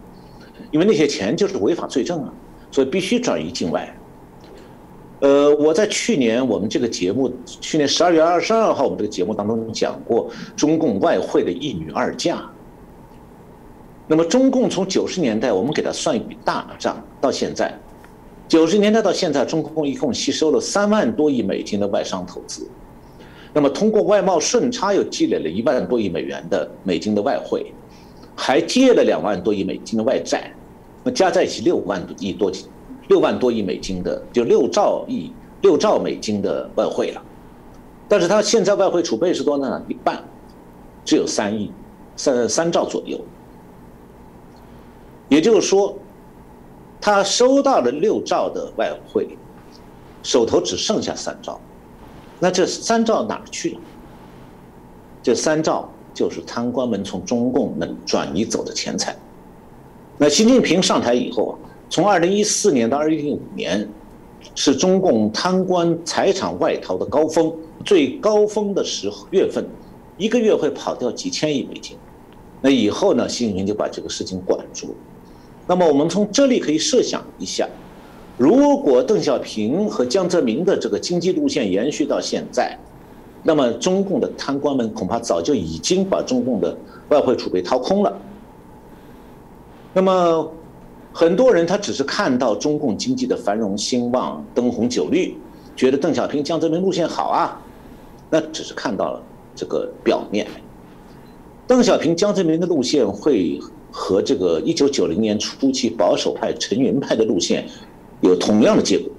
因为那些钱就是违法罪证啊，所以必须转移境外。呃，我在去年我们这个节目，去年十二月二十二号我们这个节目当中讲过中共外汇的一女二嫁。那么中共从九十年代我们给他算一笔大账，到现在，九十年代到现在，中共一共吸收了三万多亿美金的外商投资，那么通过外贸顺差又积累了一万多亿美元的美金的外汇，还借了两万多亿美金的外债，那加在一起六万亿多。六万多亿美金的，就六兆亿、六兆美金的外汇了，但是他现在外汇储备是多呢？一半，只有三亿，三三兆左右。也就是说，他收到了六兆的外汇，手头只剩下三兆，那这三兆哪去了？这三兆就是贪官们从中共能转移走的钱财。那习近平上台以后啊。从二零一四年到二零一五年，是中共贪官财产外逃的高峰，最高峰的时月份，一个月会跑掉几千亿美金。那以后呢，习近平就把这个事情管住了。那么我们从这里可以设想一下，如果邓小平和江泽民的这个经济路线延续到现在，那么中共的贪官们恐怕早就已经把中共的外汇储备掏空了。那么。很多人他只是看到中共经济的繁荣兴旺、灯红酒绿，觉得邓小平、江泽民路线好啊，那只是看到了这个表面。邓小平、江泽民的路线会和这个一九九零年初期保守派陈云派的路线有同样的结果，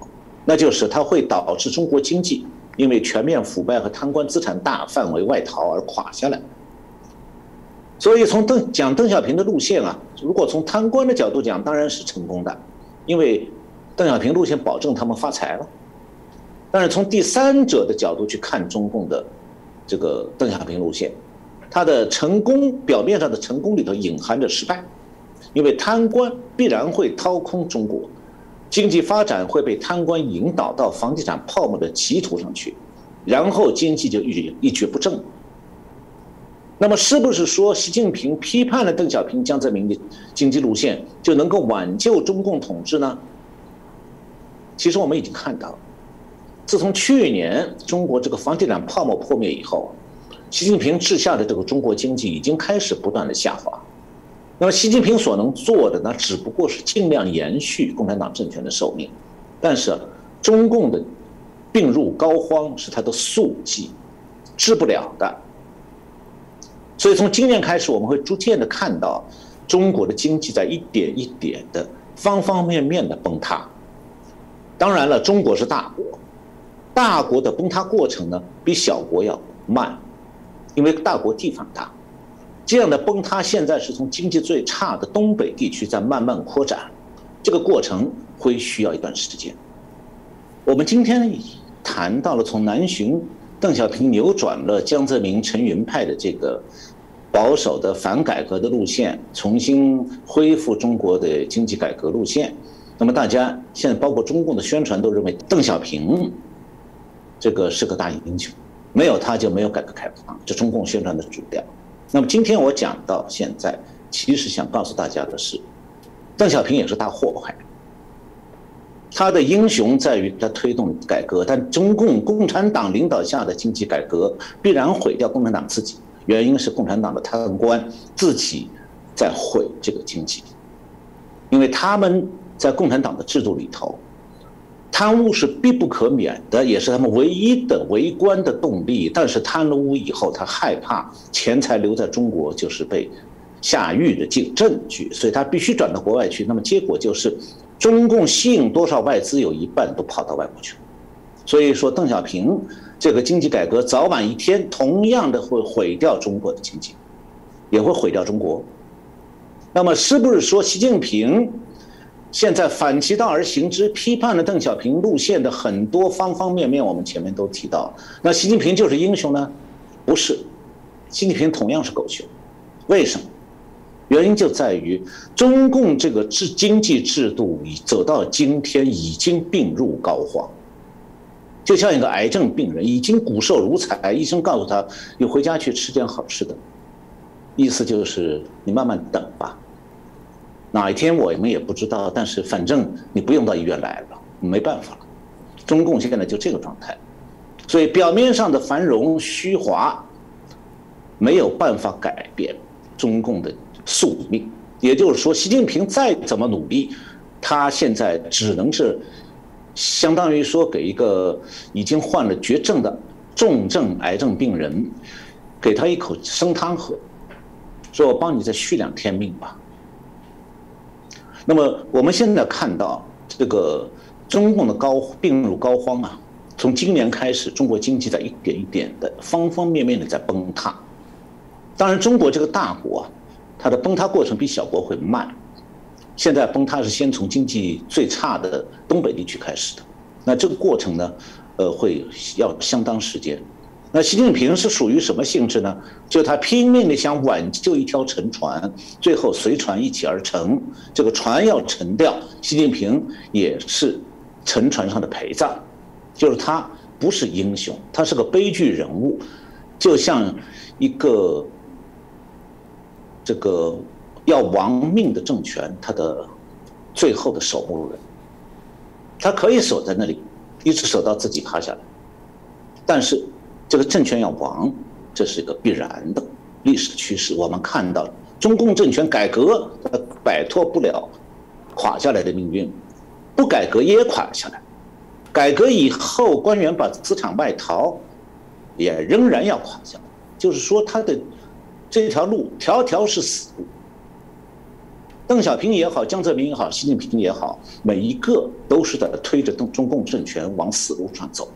那就是它会导致中国经济因为全面腐败和贪官资产大范围外逃而垮下来。所以从邓讲邓小平的路线啊，如果从贪官的角度讲，当然是成功的，因为邓小平路线保证他们发财了。但是从第三者的角度去看中共的这个邓小平路线，他的成功表面上的成功里头隐含着失败，因为贪官必然会掏空中国，经济发展会被贪官引导到房地产泡沫的歧途上去，然后经济就一一蹶不振。那么，是不是说习近平批判了邓小平、江泽民的经济路线，就能够挽救中共统治呢？其实我们已经看到，自从去年中国这个房地产泡沫破灭以后，习近平治下的这个中国经济已经开始不断的下滑。那么，习近平所能做的呢，只不过是尽量延续共产党政权的寿命，但是中共的病入膏肓是他的宿疾，治不了的。所以从今年开始，我们会逐渐的看到中国的经济在一点一点的方方面面的崩塌。当然了，中国是大国，大国的崩塌过程呢比小国要慢，因为大国地方大。这样的崩塌现在是从经济最差的东北地区在慢慢扩展，这个过程会需要一段时间。我们今天谈到了从南巡。邓小平扭转了江泽民、陈云派的这个保守的反改革的路线，重新恢复中国的经济改革路线。那么大家现在包括中共的宣传都认为邓小平这个是个大英雄，没有他就没有改革开放，这中共宣传的主调。那么今天我讲到现在，其实想告诉大家的是，邓小平也是大祸害。他的英雄在于他推动改革，但中共共产党领导下的经济改革必然毁掉共产党自己。原因是共产党的贪官自己在毁这个经济，因为他们在共产党的制度里头，贪污是必不可免的，也是他们唯一的为官的动力。但是贪了污以后，他害怕钱财留在中国就是被下狱的证证据，所以他必须转到国外去。那么结果就是。中共吸引多少外资，有一半都跑到外国去了。所以说，邓小平这个经济改革早晚一天，同样的会毁掉中国的经济，也会毁掉中国。那么，是不是说习近平现在反其道而行之，批判了邓小平路线的很多方方面面？我们前面都提到，那习近平就是英雄呢？不是，习近平同样是狗熊。为什么？原因就在于中共这个制经济制度已走到今天已经病入膏肓，就像一个癌症病人已经骨瘦如柴，医生告诉他你回家去吃点好吃的，意思就是你慢慢等吧，哪一天我们也不知道，但是反正你不用到医院来了，没办法了，中共现在就这个状态，所以表面上的繁荣虚华没有办法改变中共的。宿命，也就是说，习近平再怎么努力，他现在只能是相当于说给一个已经患了绝症的重症癌症病人，给他一口生汤喝，说我帮你再续两天命吧。那么我们现在看到这个中共的高病入膏肓啊，从今年开始，中国经济在一点一点的方方面面的在崩塌。当然，中国这个大国啊。它的崩塌过程比小国会慢，现在崩塌是先从经济最差的东北地区开始的，那这个过程呢，呃，会要相当时间。那习近平是属于什么性质呢？就他拼命的想挽救一条沉船，最后随船一起而沉，这个船要沉掉，习近平也是沉船上的陪葬，就是他不是英雄，他是个悲剧人物，就像一个。这个要亡命的政权，他的最后的守墓人，他可以守在那里，一直守到自己趴下来。但是，这个政权要亡，这是一个必然的历史趋势。我们看到，中共政权改革，它摆脱不了垮下来的命运；不改革也垮下来。改革以后，官员把资产外逃，也仍然要垮下来。就是说，他的。这条路条条是死路，邓小平也好，江泽民也好，习近平也好，每一个都是在推着中中共政权往死路上走。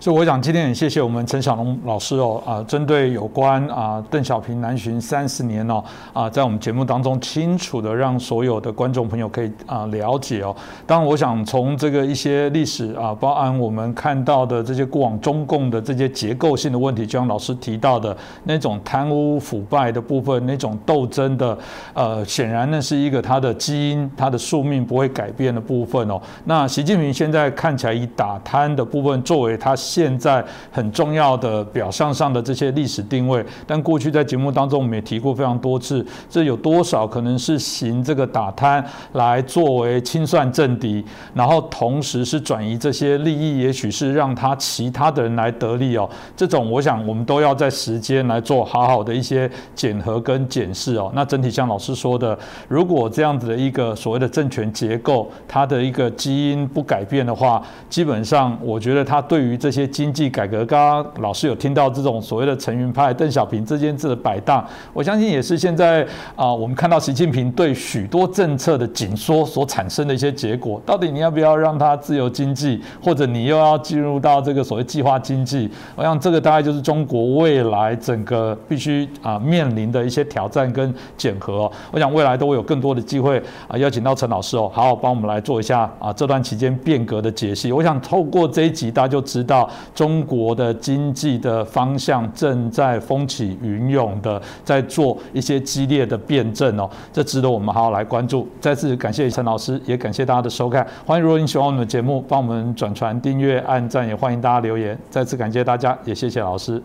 所以我想今天很谢谢我们陈小龙老师哦啊，针对有关啊邓小平南巡三十年哦啊，在我们节目当中清楚的让所有的观众朋友可以啊了解哦。当然，我想从这个一些历史啊，包含我们看到的这些过往中共的这些结构性的问题，就像老师提到的那种贪污腐败的部分，那种斗争的呃，显然那是一个他的基因，他的宿命不会改变的部分哦。那习近平现在看起来以打贪的部分作为他。现在很重要的表象上的这些历史定位，但过去在节目当中我们也提过非常多次，这有多少可能是行这个打贪来作为清算政敌，然后同时是转移这些利益，也许是让他其他的人来得利哦。这种我想我们都要在时间来做好好的一些检核跟检视哦。那整体像老师说的，如果这样子的一个所谓的政权结构，它的一个基因不改变的话，基本上我觉得它对于这些。经济改革，刚刚老师有听到这种所谓的陈云派、邓小平这件事的摆荡，我相信也是现在啊，我们看到习近平对许多政策的紧缩所产生的一些结果。到底你要不要让它自由经济，或者你又要进入到这个所谓计划经济？我想这个大概就是中国未来整个必须啊面临的一些挑战跟检核。我想未来都会有更多的机会啊，邀请到陈老师哦，好好帮我们来做一下啊这段期间变革的解析。我想透过这一集，大家就知道。中国的经济的方向正在风起云涌的，在做一些激烈的辩证哦，这值得我们好好来关注。再次感谢陈老师，也感谢大家的收看。欢迎如果你喜欢我们的节目，帮我们转传、订阅、按赞，也欢迎大家留言。再次感谢大家，也谢谢老师。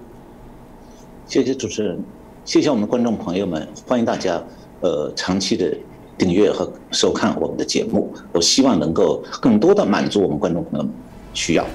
谢谢主持人，谢谢我们观众朋友们，欢迎大家呃长期的订阅和收看我们的节目。我希望能够更多的满足我们观众朋友需要。